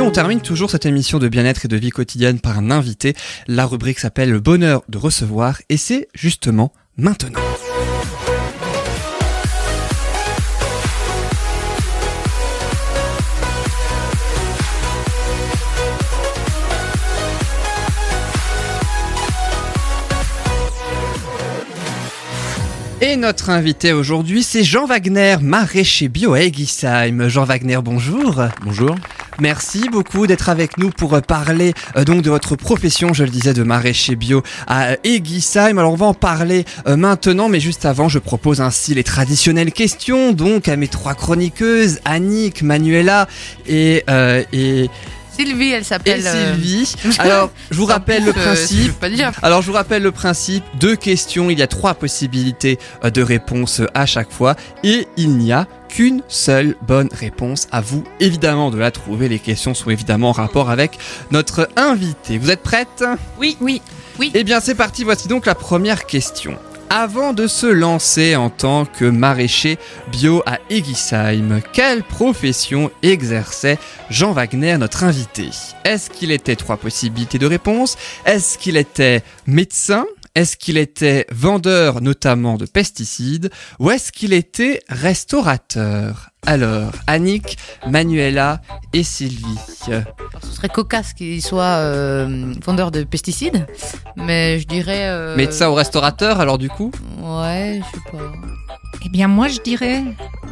Et on termine toujours cette émission de bien-être et de vie quotidienne par un invité. La rubrique s'appelle Le bonheur de recevoir et c'est justement maintenant. Et notre invité aujourd'hui, c'est Jean Wagner, maraîcher bio à. Jean Wagner, bonjour. Bonjour. Merci beaucoup d'être avec nous pour parler euh, donc de votre profession, je le disais, de maraîcher bio à Egisheim. Alors on va en parler euh, maintenant, mais juste avant, je propose ainsi les traditionnelles questions donc à mes trois chroniqueuses, Annick, Manuela et, euh, et Sylvie, elle s'appelle. Sylvie. Alors, je vous rappelle le principe. Alors, je vous rappelle le principe. Deux questions. Il y a trois possibilités de réponse à chaque fois. Et il n'y a qu'une seule bonne réponse. À vous, évidemment, de la trouver. Les questions sont évidemment en rapport avec notre invité. Vous êtes prête? Oui. Oui. Oui. Eh bien, c'est parti. Voici donc la première question. Avant de se lancer en tant que maraîcher bio à Egisheim, quelle profession exerçait Jean Wagner, notre invité? Est-ce qu'il était trois possibilités de réponse? Est-ce qu'il était médecin? Est-ce qu'il était vendeur notamment de pesticides ou est-ce qu'il était restaurateur? Alors, Annick, Manuela et Sylvie. ce serait cocasse qu'il soit euh, vendeur de pesticides, mais je dirais... Euh... Médecin ou restaurateur alors du coup? Ouais, je sais pas. Eh bien, moi, je dirais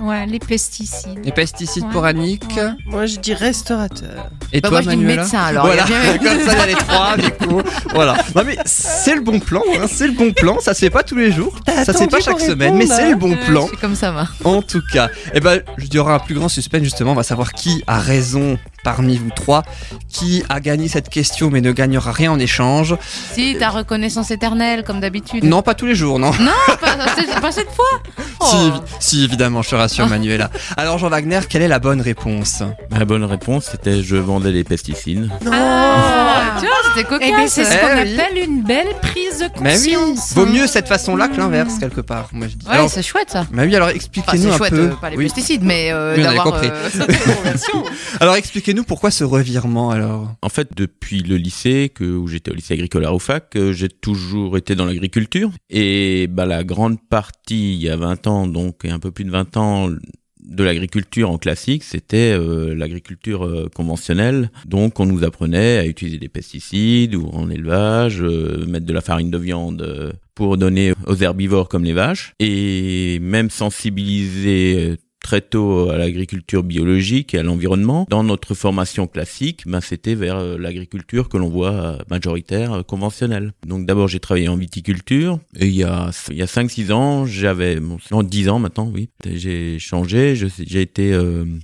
ouais, les pesticides. Les pesticides pour Annick Moi, je dis restaurateur. Et bah, toi, moi, je dis médecin, alors. Voilà, comme ça, il y a les trois, du coup. Voilà. Non, mais c'est le bon plan, hein, c'est le bon plan. Ça se fait pas tous les jours, ça se fait pas chaque semaine, mais c'est le bon plan. C'est comme ça, va. En tout cas, eh ben, il y aura un plus grand suspense, justement. On va savoir qui a raison parmi vous trois, qui a gagné cette question mais ne gagnera rien en échange. Si, ta reconnaissance éternelle, comme d'habitude. Non, pas tous les jours, non. Non, pas, pas cette fois. Si, oh. si, évidemment, je te rassure, Manuela. Alors, Jean Wagner, quelle est la bonne réponse? La bonne réponse, c'était je vendais les pesticides. Ah, tu vois, c'était cocasse. Eh bien, c'est ce qu'on appelle une belle prise de conscience. Mais oui. Vaut mieux cette façon-là que l'inverse, quelque part. Moi, je dis. Ouais, c'est chouette ça. Mais oui, alors expliquez-nous enfin, un chouette, peu. Euh, pas les pesticides, mais euh, oui, d'avoir compris. Euh, alors, expliquez-nous pourquoi ce revirement alors. En fait, depuis le lycée, où j'étais au lycée agricole à Roufac, j'ai toujours été dans l'agriculture. Et bah, la grande partie, il y a 20 ans, donc, un peu plus de 20 ans, de l'agriculture en classique, c'était euh, l'agriculture euh, conventionnelle. Donc on nous apprenait à utiliser des pesticides ou en élevage, euh, mettre de la farine de viande pour donner aux herbivores comme les vaches et même sensibiliser très tôt à l'agriculture biologique et à l'environnement. Dans notre formation classique, ben, c'était vers euh, l'agriculture que l'on voit euh, majoritaire euh, conventionnelle. Donc d'abord j'ai travaillé en viticulture et il y a il y a 5 6 ans, j'avais bon, 10 ans maintenant, oui. J'ai changé, j'ai été magasinier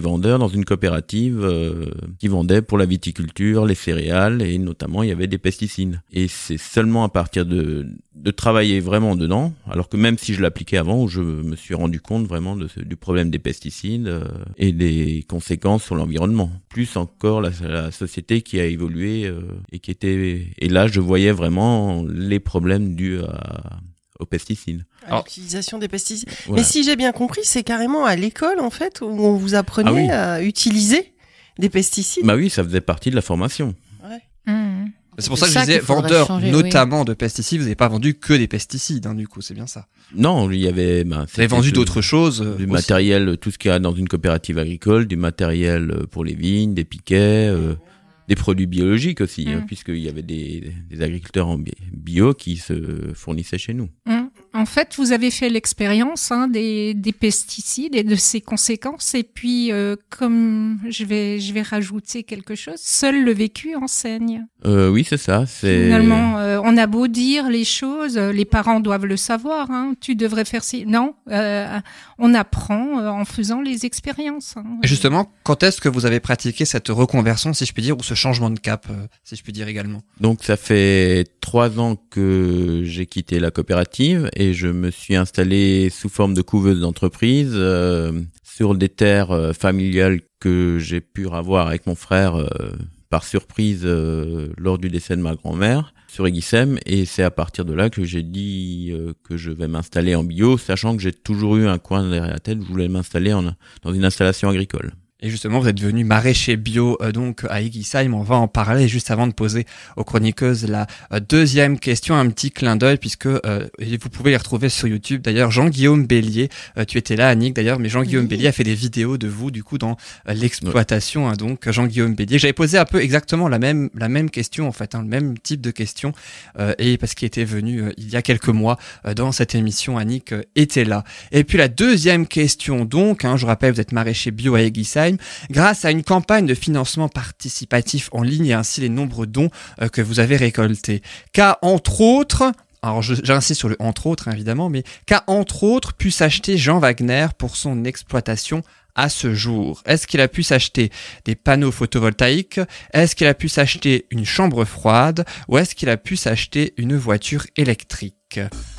vendeur dans une coopérative euh, qui vendait pour la viticulture, les céréales et notamment il y avait des pesticides. Et c'est seulement à partir de, de travailler vraiment dedans, alors que même si je l'appliquais avant, je me suis rendu compte vraiment du problème des pesticides euh, et des conséquences sur l'environnement. Plus encore la, la, société qui a évolué euh, et qui était et là je voyais vraiment les problèmes dus à aux pesticides. L'utilisation des pesticides. Mais si j'ai bien compris, c'est carrément à l'école en fait où on vous apprenait ah à utiliser des pesticides. Bah oui, ça faisait partie de la formation. Ouais. Mmh. C'est pour ça que je disais vendeur changer, notamment oui. de pesticides. Vous n'avez pas vendu que des pesticides, hein, du coup, c'est bien ça. Non, il y avait. Bah, vous avez vendu d'autres choses. Du aussi. matériel, tout ce qu'il y a dans une coopérative agricole, du matériel pour les vignes, des piquets. Euh, des produits biologiques aussi, Mm. hein, puisqu'il y avait des, des agriculteurs en bi- bio qui se fournissaient chez nous. Mm. En fait, vous avez fait l'expérience hein, des, des pesticides et de ses conséquences. Et puis, euh, comme je vais, je vais rajouter quelque chose, seul le vécu enseigne. Euh, oui, c'est ça. C'est Finalement, euh, on a beau dire les choses, les parents doivent le savoir. Hein, tu devrais faire ci. Non, euh, on apprend en faisant les expériences. hein. Et justement, quand est-ce que vous avez pratiqué cette reconversion, si je puis dire, ou ce changement de cap, si je puis dire également? Donc ça fait trois ans que j'ai quitté la coopérative et je me suis installé sous forme de couveuse d'entreprise euh, sur des terres euh, familiales que j'ai pu avoir avec mon frère euh, par surprise lors du décès de ma grand-mère sur Eguissem et c'est à partir de là que j'ai dit que je vais m'installer en bio, sachant que j'ai toujours eu un coin derrière la tête, je voulais m'installer dans une installation agricole. Et justement, vous êtes venu maraîcher bio euh, donc à Igisheim. On va en parler juste avant de poser aux chroniqueuses la euh, deuxième question, un petit clin d'œil puisque euh, vous pouvez les retrouver sur YouTube. D'ailleurs, Jean-Guillaume Bélier, tu étais là, Annick d'ailleurs, mais Jean-Guillaume Bélier a fait des vidéos de vous du coup dans l'exploitation. Hein, donc Jean-Guillaume Bélier, j'avais posé un peu exactement la même la même question en fait, hein, le même type de question et parce qu'il était venu il y a quelques mois dans cette émission, Annick était là. Et puis la deuxième question donc, hein, je rappelle, vous êtes maraîcher bio à Grâce à une campagne de financement participatif en ligne et ainsi les nombreux dons euh, que vous avez récoltés. Qu'a entre autres alors j'insiste sur le entre autres évidemment, mais qu'a entre autres pu s'acheter Jean Wagner pour son exploitation à ce jour. Est-ce qu'il a pu s'acheter des panneaux photovoltaïques? Est-ce qu'il a pu s'acheter une chambre froide? Ou est-ce qu'il a pu s'acheter une voiture électrique?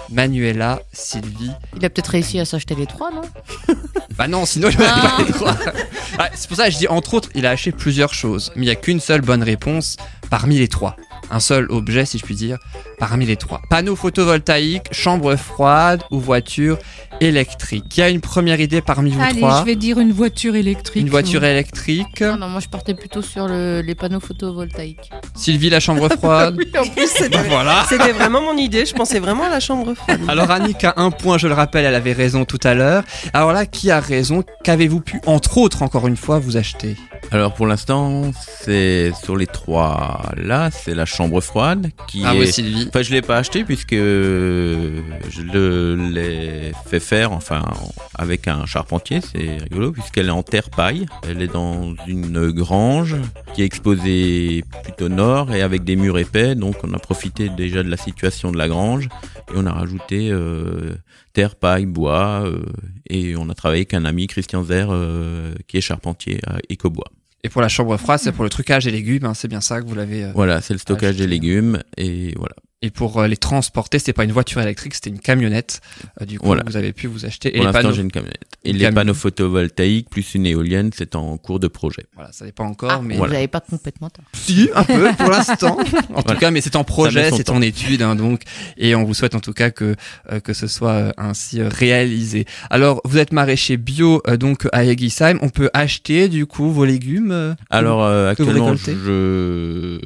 Manuela, Sylvie. Il a peut-être réussi à s'acheter les trois, non Bah non, sinon il ah. pas les trois. Ah, c'est pour ça que je dis entre autres, il a acheté plusieurs choses, mais il n'y a qu'une seule bonne réponse parmi les trois. Un seul objet, si je puis dire, parmi les trois. Panneau photovoltaïque, chambre froide ou voiture électrique. Il y a une première idée parmi vous Allez, trois. je vais dire une voiture électrique. Une voiture électrique. Non, non, moi je partais plutôt sur les panneaux photovoltaïques. Sylvie, la chambre froide. oui, en plus, c'était voilà. vraiment mon idée. Je pensais vraiment à la chambre froide. Alors Annick a un point, je le rappelle, elle avait raison tout à l'heure. Alors là, qui a raison? Qu'avez-vous pu, entre autres, encore une fois, vous acheter? Alors pour l'instant, c'est sur les trois là, c'est la chambre froide qui ah est... oui, Sylvie. Enfin, je l'ai pas acheté puisque je l'ai fait faire, enfin, avec un charpentier. C'est rigolo puisqu'elle est en terre paille. Elle est dans une grange qui est exposée plutôt nord et avec des murs épais. Donc, on a profité déjà de la situation de la grange et on a rajouté euh, terre, paille, bois euh, et on a travaillé avec un ami Christian Zer euh, qui est charpentier à Ecobois. Et pour la chambre froide, c'est pour le trucage des légumes, hein, c'est bien ça que vous l'avez. Euh, voilà, c'est le stockage des légumes et voilà. Et pour euh, les transporter, c'était pas une voiture électrique, c'était une camionnette. Euh, du coup, voilà. vous avez pu vous acheter. Pour l'instant, j'ai une camionnette. Et les panneaux photovoltaïques plus une éolienne, c'est en cours de projet. Voilà, ça n'est pas encore, ah, mais vous n'avez pas complètement tort. Si, un peu pour l'instant. en tout cas, mais c'est en projet, c'est en étude, hein, donc. Et on vous souhaite en tout cas que euh, que ce soit ainsi réalisé. Alors, vous êtes maraîcher bio, donc à Egisheim. On peut acheter du coup vos légumes. Alors actuellement, je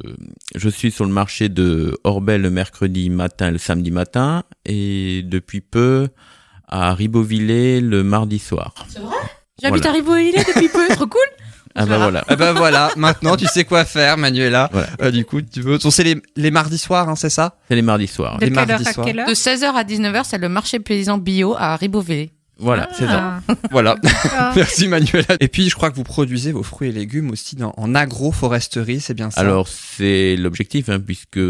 je suis sur le marché de Orbel le mercredi matin le samedi matin et depuis peu à Ribeauvillé le mardi soir. C'est vrai? J'habite à Ribeauvillé depuis peu, trop cool ah bah voilà. Ah bah voilà, maintenant tu sais quoi faire, Manuela. Euh, du coup, tu veux. C'est les, les mardis soirs, hein, c'est ça? C'est les mardis soirs. De les mardis soirs. De 16h à 19h, c'est le marché paysan bio à Ribeauvillé. Voilà, c'est ça. Ah. Voilà. Ah. Merci Manuela. Et puis je crois que vous produisez vos fruits et légumes aussi dans, en agroforesterie, c'est bien ça? Alors c'est l'objectif, hein, puisque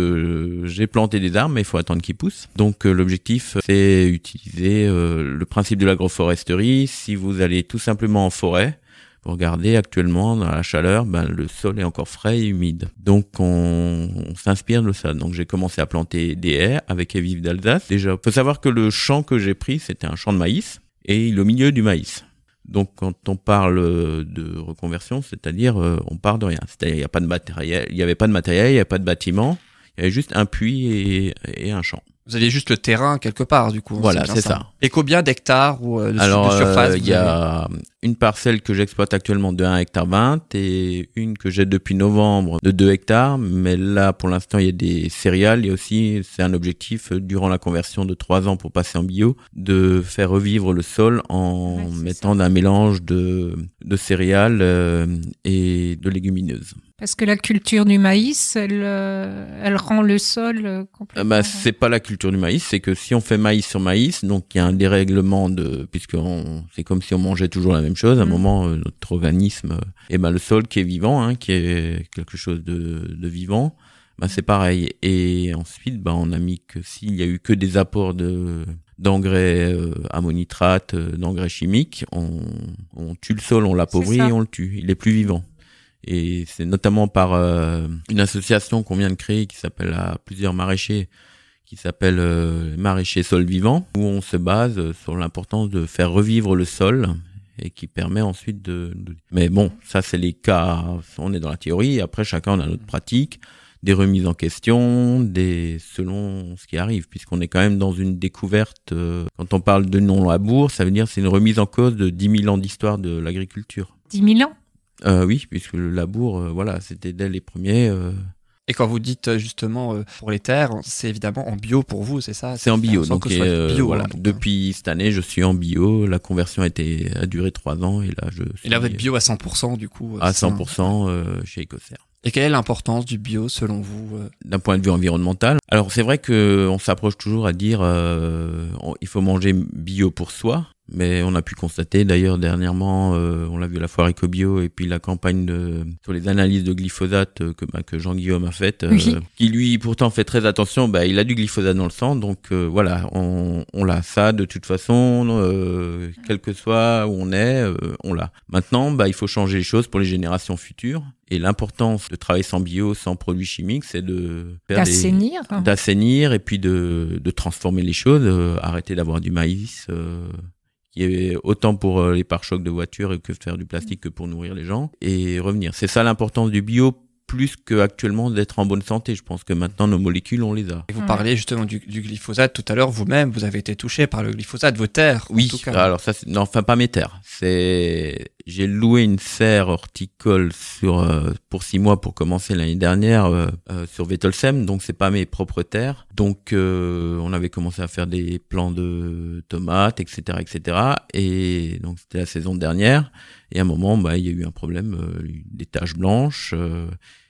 j'ai planté des arbres, mais il faut attendre qu'ils poussent. Donc euh, l'objectif, c'est utiliser euh, le principe de l'agroforesterie. Si vous allez tout simplement en forêt, vous regardez actuellement dans la chaleur, ben, le sol est encore frais et humide. Donc on, on s'inspire de ça. Donc j'ai commencé à planter des haies avec Evive d'Alsace. Déjà, faut savoir que le champ que j'ai pris, c'était un champ de maïs et il au milieu du maïs. Donc quand on parle de reconversion, c'est-à-dire euh, on part de rien. C'est-à-dire il n'y a pas de matériel, il n'y avait pas de matériel, il n'y avait pas de bâtiment, il y avait juste un puits et, et un champ. Vous aviez juste le terrain quelque part, du coup. Voilà, c'est ça. Et combien d'hectares ou euh, de, Alors, surface Il y a une parcelle que j'exploite actuellement de 1 hectare 20 et une que j'ai depuis novembre de 2 hectares. Mais là, pour l'instant, il y a des céréales. Et aussi, c'est un objectif euh, durant la conversion de 3 ans pour passer en bio, de faire revivre le sol en mettant un mélange de, de céréales euh, et de légumineuses. Parce que la culture du maïs, elle, euh, elle rend le sol euh, complètement. Bah, c'est pas la culture du maïs, c'est que si on fait maïs sur maïs, donc il y a un dérèglement de, puisque c'est comme si on mangeait toujours la même chose. À un mm. moment, euh, notre organisme, et ben le sol qui est vivant, hein, qui est quelque chose de, de vivant, bah, c'est pareil. Et ensuite, bah, on a mis que s'il y a eu que des apports de d'engrais euh, ammonitrate, d'engrais chimiques, on, on tue le sol, on l'appauvrit et on le tue. Il est plus vivant. Et c'est notamment par euh, une association qu'on vient de créer qui s'appelle à plusieurs maraîchers, qui s'appelle euh, Maraîchers Sol Vivant, où on se base sur l'importance de faire revivre le sol et qui permet ensuite de... Mais bon, ça c'est les cas, on est dans la théorie, après chacun a notre pratique, des remises en question, des selon ce qui arrive, puisqu'on est quand même dans une découverte, euh, quand on parle de non-labour, ça veut dire c'est une remise en cause de 10 000 ans d'histoire de l'agriculture. 10 000 ans? Euh, oui, puisque le labour, euh, voilà, c'était dès les premiers. euh, Et quand vous dites justement pour les terres, c'est évidemment en bio pour vous, c'est ça? C'est en bio, donc euh, bio, voilà. hein, donc, Depuis cette année, je suis en bio. La conversion a été a duré trois ans et là, je suis Et là, vous êtes bio à 100% du coup. à c'est un- 100% euh, chez Ecocer. Et quelle est l'importance du bio selon vous d'un point de vue environnemental. Alors c'est vrai que on s'approche toujours à dire il faut manger bio pour soi, mais on a pu constater d'ailleurs dernièrement, euh, on l'a vu à la foire EcoBio et puis la campagne de, sur les analyses de glyphosate euh, que, bah, que Jean-Guillaume a faite, euh, Oui. qui lui pourtant fait très attention, bah, il a du glyphosate dans le sang, donc euh, voilà, on, on l'a ça de toute façon, euh, quel que soit où on est, euh, on l'a. Maintenant, bah, il faut changer les choses pour les générations futures. Et l'importance de travailler sans bio, sans produits chimiques, c'est de D'assainir. d'assainir et puis de, de transformer les choses, euh, arrêter d'avoir du maïs euh, qui est autant pour euh, les pare-chocs de voitures que faire du plastique que pour nourrir les gens et revenir. C'est ça l'importance du bio plus que actuellement d'être en bonne santé. Je pense que maintenant nos molécules on les a. Et vous Ouais. parliez justement du, du glyphosate tout à l'heure, vous-même, vous avez été touché par le glyphosate, vos terres. en Oui, tout cas. alors ça, non, enfin pas mes terres. C'est, j'ai loué une serre horticole sur euh, pour six mois pour commencer l'année dernière euh, euh, sur Vettelsheim, donc c'est pas mes propres terres. Donc euh, on avait commencé à faire des plants de tomates, etc., etc. Et donc c'était la saison dernière. Et à un moment, bah il y a eu un problème, euh, des taches blanches. euh,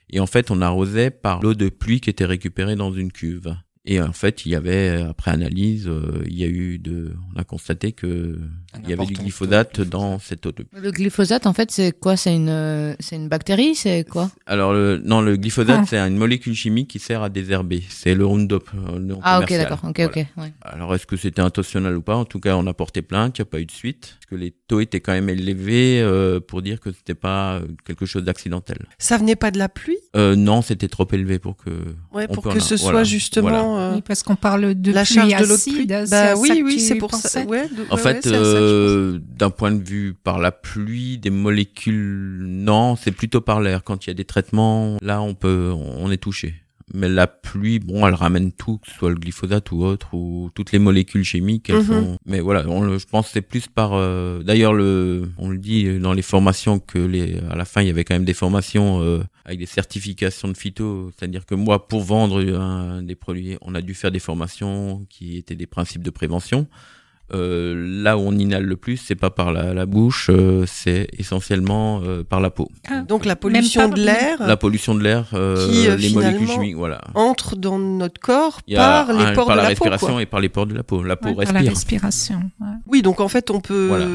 et en fait, on arrosait par l'eau de pluie qui était récupérée dans une cuve. Et en fait, il y avait, après analyse, euh, il y a eu de, on a constaté que Un il y avait du glyphosate de dans cette eau de Le glyphosate, en fait, c'est quoi? C'est une, euh, c'est une bactérie? C'est quoi? Alors, le, non, le glyphosate, Ah. c'est une molécule chimique qui sert à désherber. C'est le Roundup. euh, le Ah, ok, d'accord. Ok, Voilà. ok. Ouais. Alors, est-ce que c'était intentionnel ou pas? En tout cas, on a porté plainte, il n'y a pas eu de suite. Parce que les taux étaient quand même élevés euh, pour dire que c'était pas euh, quelque chose d'accidentel? Ça venait pas de la pluie? Euh, non, c'était trop élevé pour que... Ouais, On pour que en- ce voilà, soit justement euh, Oui, parce qu'on parle de la pluie charge de l'eau de acide. pluie. c'est Bah oui, oui, c'est pour ça. pensais Ouais, de- En ouais, fait, ouais, euh, d'un point de vue par la pluie, des molécules, non, c'est plutôt par l'air. Quand il y a des traitements, là, on peut, on est touché. Mais la pluie, bon, elle ramène tout, que ce soit le glyphosate ou autre, ou toutes les molécules chimiques, elles Mhm. sont. Mais voilà, on le- je pense que c'est plus par. euh, D'ailleurs, le, on le dit dans les formations que les, à la fin, il y avait quand même des formations euh, avec des certifications de phyto. C'est-à-dire que moi, pour vendre un, des produits, on a dû faire des formations qui étaient des principes de prévention. Euh, là où on inhale le plus, c'est pas par la, la bouche, euh, c'est essentiellement euh, par la peau. Donc la pollution de l'air La pollution de l'air, euh, Qui, euh, les molécules finalement, chimiques, voilà. entre dans notre corps par les un- pores par de la, la, peau. respiration Quoi. et par les pores de la peau. La peau Ouais, par la respire. respiration. ouais. Oui, donc en fait, on peut Voilà.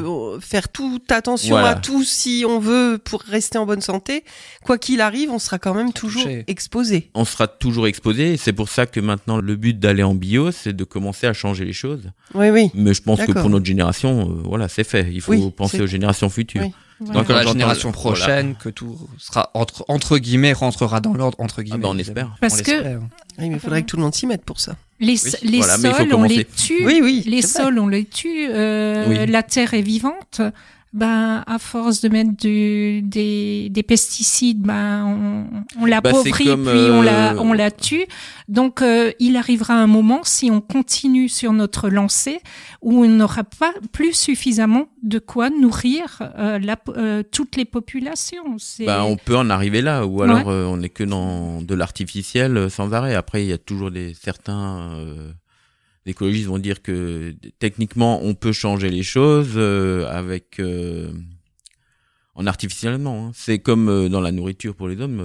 faire toute attention Voilà. à tout si on veut pour rester en bonne santé. Quoi qu'il arrive, on sera quand même toujours touché. exposé. On sera toujours exposé et c'est pour ça que maintenant le but d'aller en bio, c'est de commencer à changer les choses. Oui, oui. Mais je pense que pour notre génération, euh, voilà, c'est fait. Il faut Oui, penser aux générations futures. Oui. Voilà. Donc Quand la génération voilà. prochaine, que tout sera entre, entre guillemets, rentrera dans l'ordre, entre guillemets. bah, on évidemment. espère. Parce On que- l'espère. Oui, mais il faudrait que tout le monde s'y mette pour ça. Les, Oui, voilà, sols, on les tue. Oui, oui. Les vrai. sols, on les tue. euh. La terre est vivante. Ben, à force de mettre du, des, des pesticides, ben, on, on l'appauvrit Bah, comme, puis on la, euh, on la tue. Donc, euh, il arrivera un moment, si on continue sur notre lancée, où on n'aura pas plus suffisamment de quoi nourrir euh, la, euh, toutes les populations. Bah, on peut en arriver là, ou alors euh, on n'est que dans de l'artificiel sans arrêt. Après, il y a toujours des certains euh, écologistes vont dire que techniquement on peut changer les choses euh, avec euh, en artificiellement. hein. C'est comme euh, dans la nourriture pour les hommes.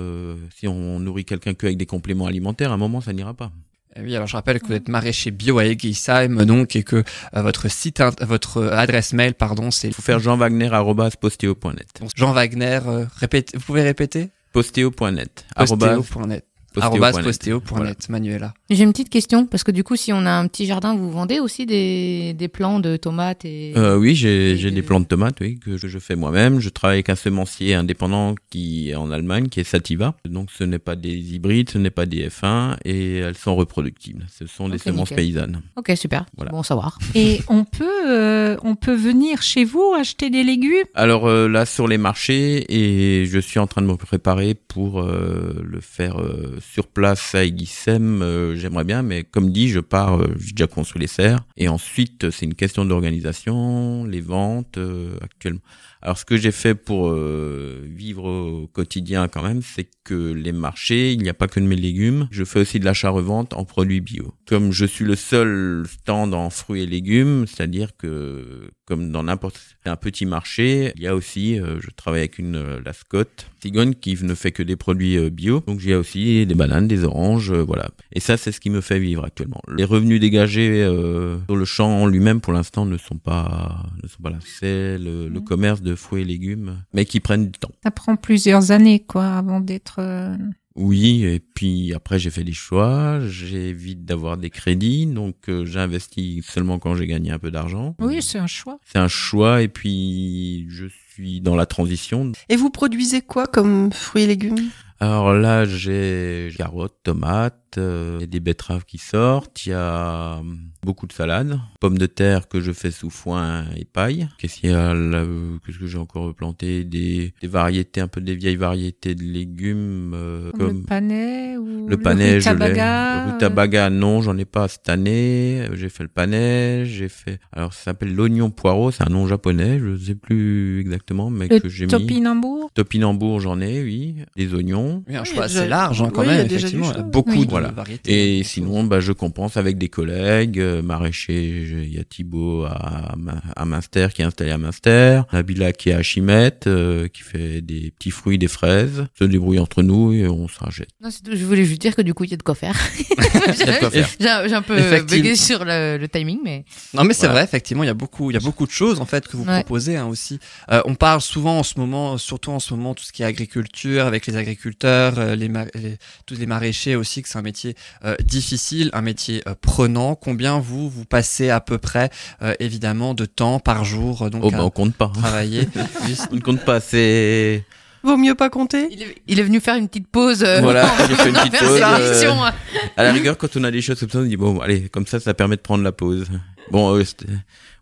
si on nourrit quelqu'un qu'avec des compléments alimentaires, à un moment ça n'ira pas. Eh Oui, alors je rappelle que vous êtes maraîcher bio à Egisheim, donc, et que votre site, votre adresse mail, pardon, c'est Il faut faire jeanwagner@posteo.net. Jean Wagner, vous pouvez répéter? Posteo.net. arobase Postéo.net. posteo.net. Manuela. J'ai une petite question, parce que du coup, si on a un petit jardin, vous vendez aussi des, des plants de tomates et... Euh, oui, j'ai de- des plantes de tomates, oui, que je, je fais moi-même. Je travaille avec un semencier indépendant qui est en Allemagne, qui est Sativa. Donc, ce n'est pas des hybrides, ce n'est pas des F1, et elles sont reproductibles. Ce sont des semences nickel. paysannes. Ok, super. Voilà. Bon savoir. Et on peut, euh, on peut venir chez vous acheter des légumes? Alors euh, là, sur les marchés, et je suis en train de me préparer pour euh, le faire euh, sur place à Eguissem. Euh, J'aimerais bien, mais comme dit, je pars, euh, j'ai déjà construit les serres, et ensuite, c'est une question d'organisation, les ventes euh, actuellement. Alors ce que j'ai fait pour euh, vivre au quotidien quand même, c'est que les marchés, il n'y a pas que de mes légumes. Je fais aussi de l'achat-revente en produits bio. Comme je suis le seul stand en fruits et légumes, c'est-à-dire que comme dans n'importe un petit marché, il y a aussi, euh, je travaille avec une euh, la Scott Cigogne qui ne fait que des produits euh, bio. Donc j'ai aussi des bananes, des oranges, voilà. Et ça, c'est ce qui me fait vivre actuellement. Les revenus dégagés sur le champ en lui-même, pour l'instant, ne sont pas ne sont pas là. C'est le, le, commerce de fruits et légumes, mais qui prennent du temps. Ça prend plusieurs années, quoi, avant d'être oui, et puis après j'ai fait des choix, j'évite d'avoir des crédits, donc euh, j'investis seulement quand j'ai gagné un peu d'argent. Oui, c'est un choix. C'est un choix, et puis je suis dans la transition. Et vous produisez quoi comme fruits et légumes? Alors là, j'ai carottes, tomates, euh, il y a des betteraves qui sortent, il y a hum, beaucoup de salades, pommes de terre que je fais sous foin et paille. Qu'est-ce qu'il y a là Qu'est-ce que j'ai encore planté? Des, des variétés, un peu des vieilles variétés de légumes euh, comme, le panais ou le panais, je l'ai. Le rutabaga, non, j'en ai pas cette année. J'ai fait le panais, j'ai fait. Alors ça s'appelle l'oignon poireau, c'est un nom japonais, je sais plus exactement, mais que j'ai mis. Topinambour? Topinambour, j'en ai, oui. Des oignons. Oui, un choix assez large hein, quand même, effectivement. Beaucoup de voilà. variétés. Et sinon, bah, je compense avec des collègues, euh, maraîchers. Il y a Thibaut à, à Münster qui est installé à Münster, Nabila qui est à Chimette, euh, qui fait des petits fruits, des fraises. Se débrouille entre nous et on se rachète. Non, je voulais juste dire que du coup, il y a de quoi faire. j'ai un peu bugué sur le, le, timing, mais. Non, mais c'est vrai, effectivement, il y a beaucoup, il y a beaucoup de choses en fait que vous proposez hein, aussi. Euh, on parle souvent en ce moment, surtout en ce moment, tout ce qui est agriculture avec les agriculteurs euh, les, tous les maraîchers aussi, que c'est un métier euh, difficile, un métier euh, prenant. Combien vous, vous passez à peu près, évidemment, de temps par jour donc, oh, bah, on compte pas. Travailler. on ne compte pas, c'est... Vaut mieux pas compter? Il est, venu faire une petite pause. voilà, j'ai fait une petite pause. à la rigueur, quand on a des choses comme ça, on dit bon, allez, comme ça, ça permet de prendre la pause. Bon,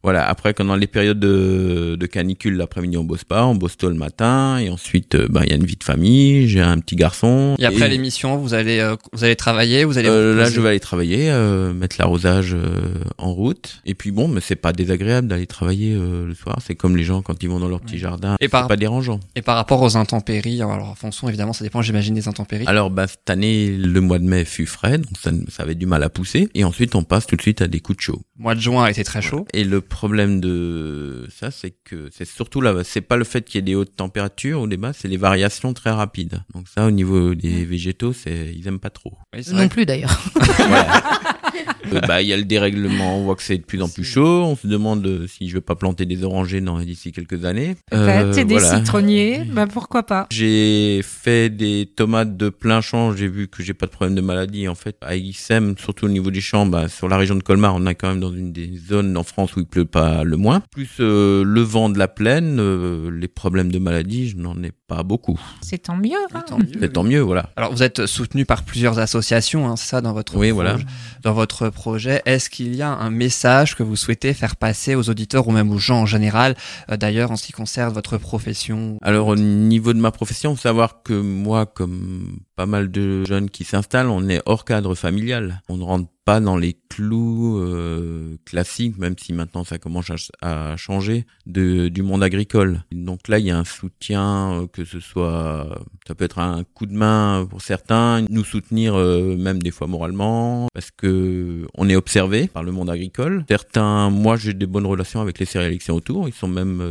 voilà. Après, quand dans les périodes de, de canicule, l'après-midi, on bosse pas, on bosse tôt le matin, et ensuite, euh, bah, il y a une vie de famille. J'ai un petit garçon. Et après l'émission, vous allez, euh, vous allez travailler, vous allez. Euh, là, je vais aller travailler, euh, mettre l'arrosage en route. Et puis bon, mais c'est pas désagréable d'aller travailler le soir. C'est comme les gens quand ils vont dans leur petit jardin. Et par... pas dérangeant. Et par rapport aux intempéries, alors Fonson, évidemment, ça dépend, j'imagine, des intempéries. Alors, bah, cette année, le mois de mai fut frais, donc ça, ça avait du mal à pousser. Et ensuite, on passe tout de suite à des coups de chaud. mois de juin a été très chaud. Et le problème de ça, c'est que c'est surtout là, c'est pas le fait qu'il y ait des hautes températures ou des basses, c'est les variations très rapides. Donc ça, au niveau des végétaux, c'est ils aiment pas trop. non plus d'ailleurs. Euh, bah, il y a le dérèglement, on voit que c'est de plus en plus chaud. On se demande euh, si je veux pas planter des orangers d'ici quelques années. Euh, des citronniers, bah pourquoi pas. J'ai fait des tomates de plein champ. J'ai vu que j'ai pas de problème de maladie. En fait, à XM, surtout au niveau des champs, bah, sur la région de Colmar, on est quand même dans une des zones en France où il pleut pas le moins. Plus euh, le vent de la plaine, les problèmes de maladie, je n'en ai pas beaucoup. C'est tant mieux. Hein. C'est tant mieux, voilà. Alors vous êtes soutenu par plusieurs associations, hein, c'est ça dans votre oui, voilà. dans votre projet. Est-ce qu'il y a un message que vous souhaitez faire passer aux auditeurs ou même aux gens en général, euh, d'ailleurs en ce qui concerne votre profession? Alors au niveau de ma profession, savoir que moi, comme pas mal de jeunes qui s'installent, on est hors cadre familial. On ne rentre pas dans les clous euh, classiques, même si maintenant ça commence à, changer, de, du monde agricole. Donc là, il y a un soutien, euh, que ce soit, ça peut être un coup de main pour certains, nous soutenir euh, même des fois moralement, parce que on est observé par le monde agricole. Certains, moi j'ai des bonnes relations avec les céréaliers autour, ils sont même,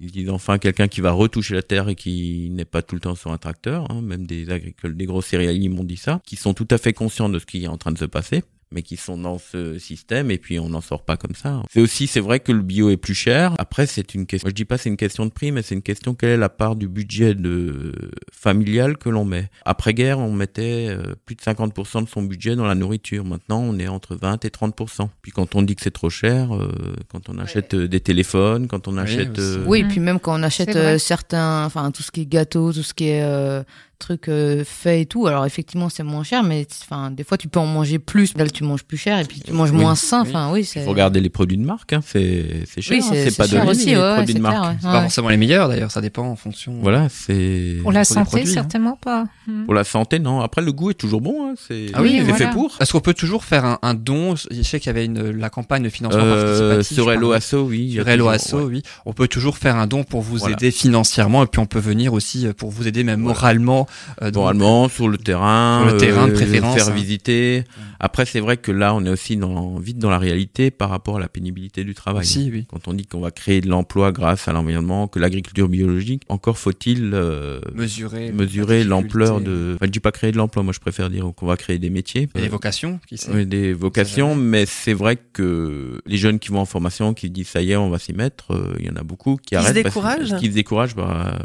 ils disent enfin quelqu'un qui va retoucher la terre et qui n'est pas tout le temps sur un tracteur, hein, même des agricoles, des gros céréaliers m'ont dit ça, qui sont tout à fait conscients de ce qui est en train de se passer mais qui sont dans ce système et puis on n'en sort pas comme ça. C'est aussi, c'est vrai que le bio est plus cher. Après, c'est une question, je dis pas c'est une question de prix, mais c'est une question quelle est la part du budget de familial que l'on met? Après guerre, on mettait euh, plus de 50% de son budget dans la nourriture. Maintenant, on est entre 20 et 30%. Puis quand on dit que c'est trop cher, euh, quand on achète euh, des téléphones, quand on achète... Oui, et puis même quand on achète certains, enfin tout ce qui est gâteau, tout ce qui est trucs euh, faits et tout. Alors effectivement, c'est moins cher, mais enfin, des fois, tu peux en manger plus. Là, tu manges plus cher et puis tu manges moins sain. Enfin, oui, c'est. Il faut regarder les produits de marque. Hein. C'est c'est cher. Oui, hein. c'est- pas cher donné. aussi, les ouais, produits c'est de clair, marque. ouais. C'est pas forcément les meilleurs d'ailleurs, ça dépend en fonction. Voilà, c'est Pour la santé, produits, hein. certainement pas. Hmm. pour la santé. Non. Après, le goût est toujours bon. Hein. C'est Ah oui, voilà. fait pour. Est-ce qu'on peut toujours faire un, un don? Je sais qu'il y avait une, la campagne de financement Euh, participatif. sur Hello. Asso, oui. Sur Hello Asso, oui. On peut toujours faire un don pour vous aider financièrement et puis on peut venir aussi pour vous aider même moralement. Euh, Moralement, sur le terrain, Sur le terrain de euh, préférence, faire hein. visiter. Après, c'est vrai que là, on est aussi dans, vite dans la réalité par rapport à la pénibilité du travail. aussi, oui. Quand on dit qu'on va créer de l'emploi grâce à l'environnement, que l'agriculture biologique, encore faut-il euh, Mesurer, mesurer la l'ampleur de. Enfin, je dis pas créer de l'emploi, moi je préfère dire qu'on va créer des métiers. Les vocations, qui sait Oui, des vocations, mais c'est vrai que les jeunes qui vont en formation, qui disent ça y est, on va s'y mettre, euh, il y en a beaucoup qui Qui se arrêtent. parce- découragent Qui se découragent par,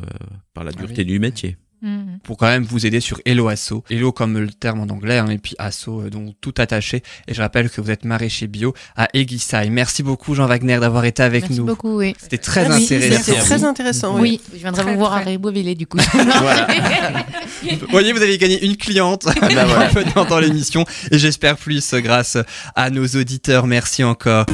par la Ah dureté oui. du métier. Hmm. pour quand même vous aider sur Hello Asso. Hello comme le terme en anglais, hein, et puis Asso, euh, donc tout attaché. Et je rappelle que vous êtes maraîcher bio à Eguissaï. Merci beaucoup Jean Wagner d'avoir été avec Merci nous. beaucoup, oui. C'était très Merci, intéressant. C'était très intéressant. oui. Oui, je viendrai Très, vous voir à. Ribeauvillé du coup. Voilà. Vous voyez, vous avez gagné une cliente bah voilà. en venant dans l'émission et j'espère plus grâce à nos auditeurs. Merci encore.